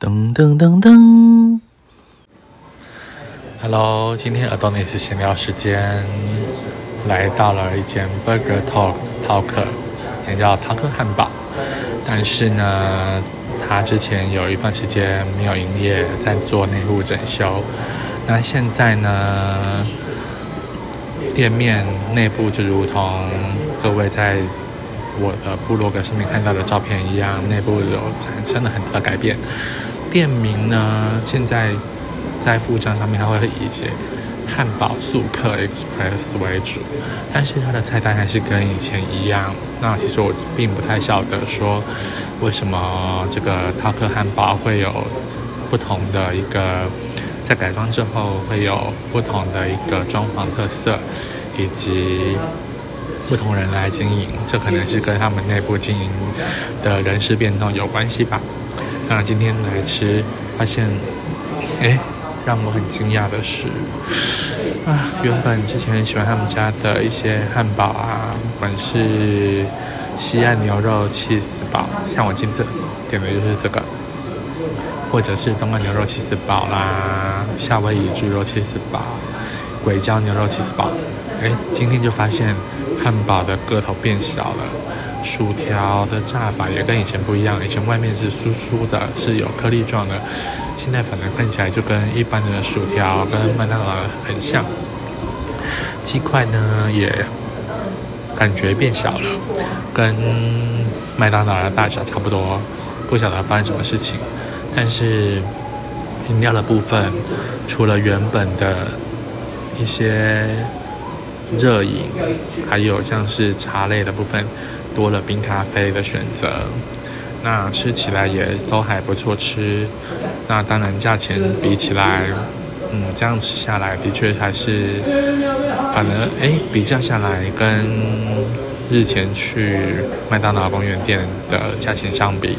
噔噔噔噔，Hello，今天耳朵那次闲聊时间，来到了一间 Burger Talk Talk，也叫 Talk 汉堡。但是呢，他之前有一段时间没有营业，在做内部整修。那现在呢，店面内部就如同各位在我的部落格上面看到的照片一样，内部有产生了很大的改变。店名呢，现在在附章上面，它会以一些汉堡速客 Express 为主，但是它的菜单还是跟以前一样。那其实我并不太晓得说，为什么这个套客汉堡会有不同的一个在改装之后会有不同的一个装潢特色，以及不同人来经营，这可能是跟他们内部经营的人事变动有关系吧。那今天来吃，发现，哎，让我很惊讶的是，啊，原本之前很喜欢他们家的一些汉堡啊，不管是西岸牛肉气死堡，像我今次点的就是这个，或者是东岸牛肉气死堡啦，夏威夷猪肉气死堡，鬼椒牛肉气死堡，哎，今天就发现汉堡的个头变小了。薯条的炸法也跟以前不一样，以前外面是酥酥的，是有颗粒状的，现在反而看起来就跟一般的薯条跟麦当劳很像。鸡块呢也感觉变小了，跟麦当劳的大小差不多，不晓得发生什么事情。但是饮料的部分，除了原本的一些热饮，还有像是茶类的部分。多了冰咖啡的选择，那吃起来也都还不错吃。那当然价钱比起来，嗯，这样吃下来的确还是，反而哎比较下来跟日前去麦当劳公园店的价钱相比，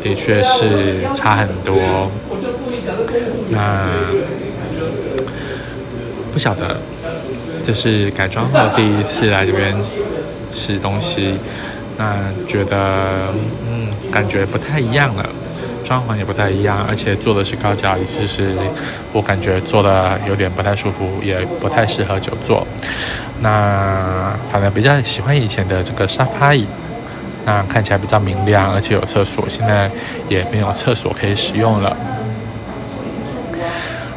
的确是差很多。那不晓得，这是改装后第一次来这边。吃东西，那觉得嗯，感觉不太一样了，装潢也不太一样，而且坐的是高脚椅，其实我感觉坐的有点不太舒服，也不太适合久坐。那反正比较喜欢以前的这个沙发椅，那看起来比较明亮，而且有厕所，现在也没有厕所可以使用了，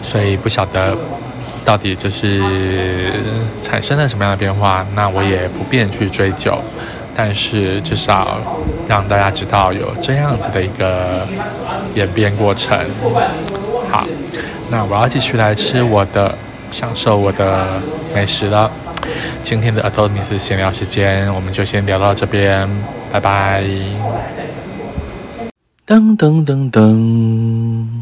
所以不晓得。到底这是产生了什么样的变化？那我也不便去追究，但是至少让大家知道有这样子的一个演变过程。好，那我要继续来吃我的，享受我的美食了。今天的 a t o n i s 闲聊时间，我们就先聊到这边，拜拜。噔噔噔噔。